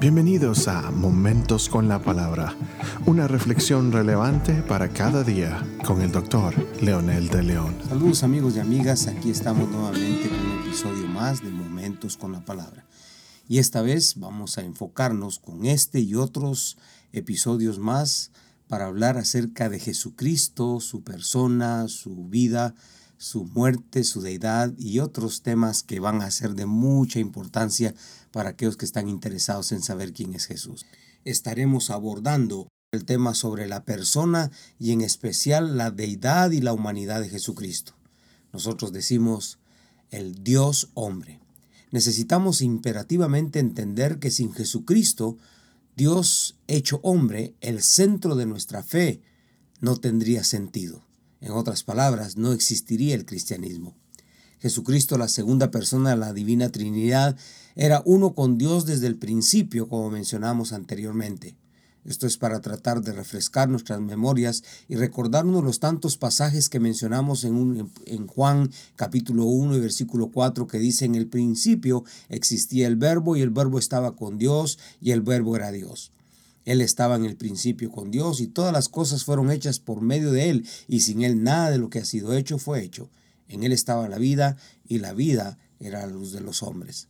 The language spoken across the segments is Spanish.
Bienvenidos a Momentos con la Palabra, una reflexión relevante para cada día con el doctor Leonel de León. Saludos amigos y amigas, aquí estamos nuevamente con un episodio más de Momentos con la Palabra. Y esta vez vamos a enfocarnos con este y otros episodios más para hablar acerca de Jesucristo, su persona, su vida, su muerte, su deidad y otros temas que van a ser de mucha importancia para aquellos que están interesados en saber quién es Jesús. Estaremos abordando el tema sobre la persona y en especial la deidad y la humanidad de Jesucristo. Nosotros decimos el Dios hombre. Necesitamos imperativamente entender que sin Jesucristo, Dios hecho hombre, el centro de nuestra fe, no tendría sentido. En otras palabras, no existiría el cristianismo. Jesucristo, la segunda persona de la Divina Trinidad, era uno con Dios desde el principio, como mencionamos anteriormente. Esto es para tratar de refrescar nuestras memorias y recordarnos los tantos pasajes que mencionamos en, Juan capítulo 1 y versículo 4 que dice en el principio existía el verbo y el verbo estaba con Dios y el verbo era Dios. Él estaba en el principio con Dios y todas las cosas fueron hechas por medio de Él y sin Él nada de lo que ha sido hecho fue hecho. En Él estaba la vida y la vida era la luz de los hombres.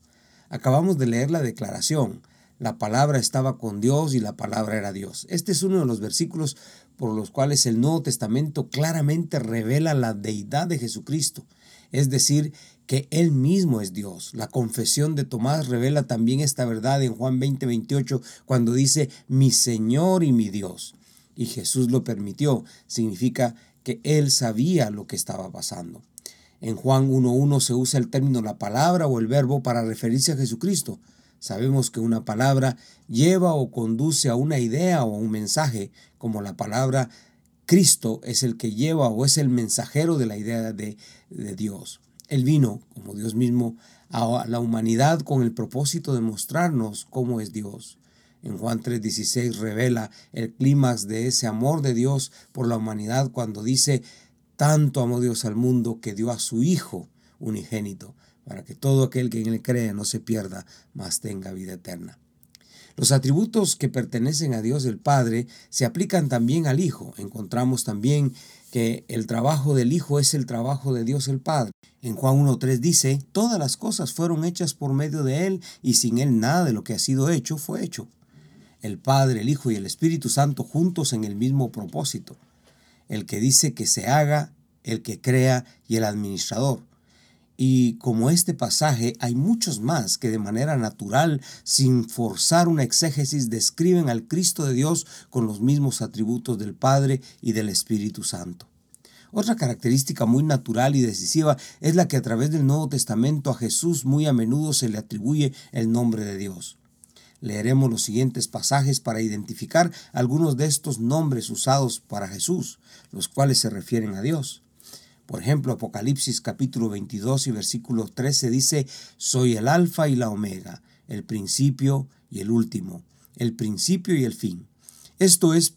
Acabamos de leer la declaración. La palabra estaba con Dios y la palabra era Dios. Este es uno de los versículos por los cuales el Nuevo Testamento claramente revela la deidad de Jesucristo, es decir, que Él mismo es Dios. La confesión de Tomás revela también esta verdad en Juan 20, 28, cuando dice, mi Señor y mi Dios. Y Jesús lo permitió, significa que Él sabía lo que estaba pasando. En Juan 1.1 se usa el término la palabra o el verbo para referirse a Jesucristo. Sabemos que una palabra lleva o conduce a una idea o a un mensaje, como la palabra Cristo es el que lleva o es el mensajero de la idea de, de Dios. Él vino, como Dios mismo, a la humanidad con el propósito de mostrarnos cómo es Dios. En Juan 3:16 revela el clímax de ese amor de Dios por la humanidad cuando dice, tanto amó Dios al mundo que dio a su Hijo unigénito, para que todo aquel que en él cree no se pierda, mas tenga vida eterna. Los atributos que pertenecen a Dios el Padre se aplican también al Hijo. Encontramos también que el trabajo del Hijo es el trabajo de Dios el Padre. En Juan 1.3 dice, todas las cosas fueron hechas por medio de Él y sin Él nada de lo que ha sido hecho fue hecho. El Padre, el Hijo y el Espíritu Santo juntos en el mismo propósito el que dice que se haga, el que crea y el administrador. Y como este pasaje, hay muchos más que de manera natural, sin forzar una exégesis, describen al Cristo de Dios con los mismos atributos del Padre y del Espíritu Santo. Otra característica muy natural y decisiva es la que a través del Nuevo Testamento a Jesús muy a menudo se le atribuye el nombre de Dios. Leeremos los siguientes pasajes para identificar algunos de estos nombres usados para Jesús, los cuales se refieren a Dios. Por ejemplo, Apocalipsis capítulo 22 y versículo 13 dice, Soy el alfa y la omega, el principio y el último, el principio y el fin. Esto es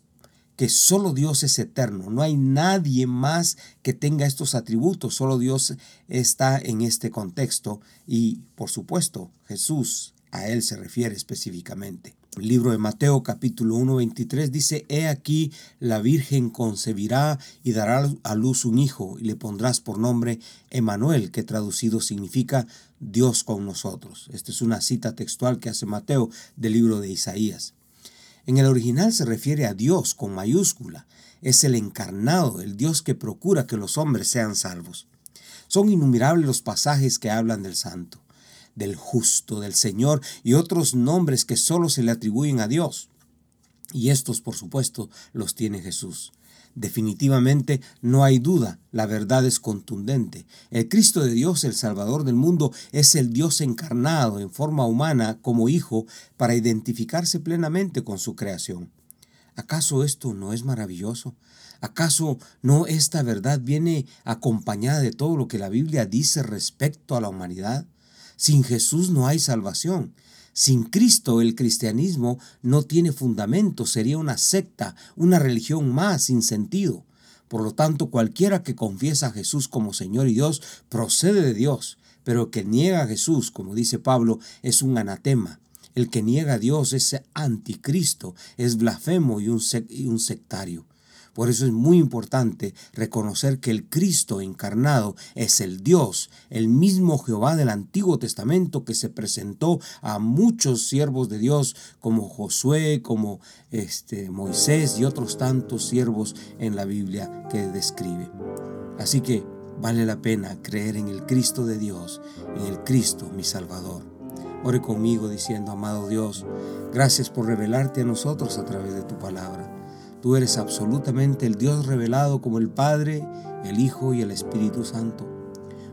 que solo Dios es eterno, no hay nadie más que tenga estos atributos, solo Dios está en este contexto y, por supuesto, Jesús a él se refiere específicamente. El libro de Mateo capítulo 1, 23 dice, He aquí la Virgen concebirá y dará a luz un hijo y le pondrás por nombre Emanuel, que traducido significa Dios con nosotros. Esta es una cita textual que hace Mateo del libro de Isaías. En el original se refiere a Dios con mayúscula. Es el encarnado, el Dios que procura que los hombres sean salvos. Son innumerables los pasajes que hablan del santo del justo, del Señor y otros nombres que solo se le atribuyen a Dios. Y estos, por supuesto, los tiene Jesús. Definitivamente no hay duda, la verdad es contundente. El Cristo de Dios, el Salvador del mundo, es el Dios encarnado en forma humana como Hijo para identificarse plenamente con su creación. ¿Acaso esto no es maravilloso? ¿Acaso no esta verdad viene acompañada de todo lo que la Biblia dice respecto a la humanidad? Sin Jesús no hay salvación. Sin Cristo el cristianismo no tiene fundamento, sería una secta, una religión más sin sentido. Por lo tanto, cualquiera que confiesa a Jesús como Señor y Dios procede de Dios, pero que niega a Jesús, como dice Pablo, es un anatema. El que niega a Dios es anticristo, es blasfemo y un sectario. Por eso es muy importante reconocer que el Cristo encarnado es el Dios, el mismo Jehová del Antiguo Testamento que se presentó a muchos siervos de Dios como Josué, como este, Moisés y otros tantos siervos en la Biblia que describe. Así que vale la pena creer en el Cristo de Dios, en el Cristo mi Salvador. Ore conmigo diciendo, amado Dios, gracias por revelarte a nosotros a través de tu palabra. Tú eres absolutamente el Dios revelado como el Padre, el Hijo y el Espíritu Santo.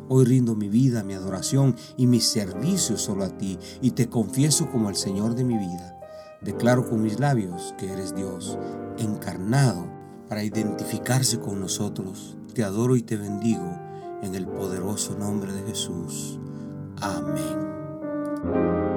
Hoy rindo mi vida, mi adoración y mi servicio solo a ti y te confieso como el Señor de mi vida. Declaro con mis labios que eres Dios, encarnado para identificarse con nosotros. Te adoro y te bendigo en el poderoso nombre de Jesús. Amén.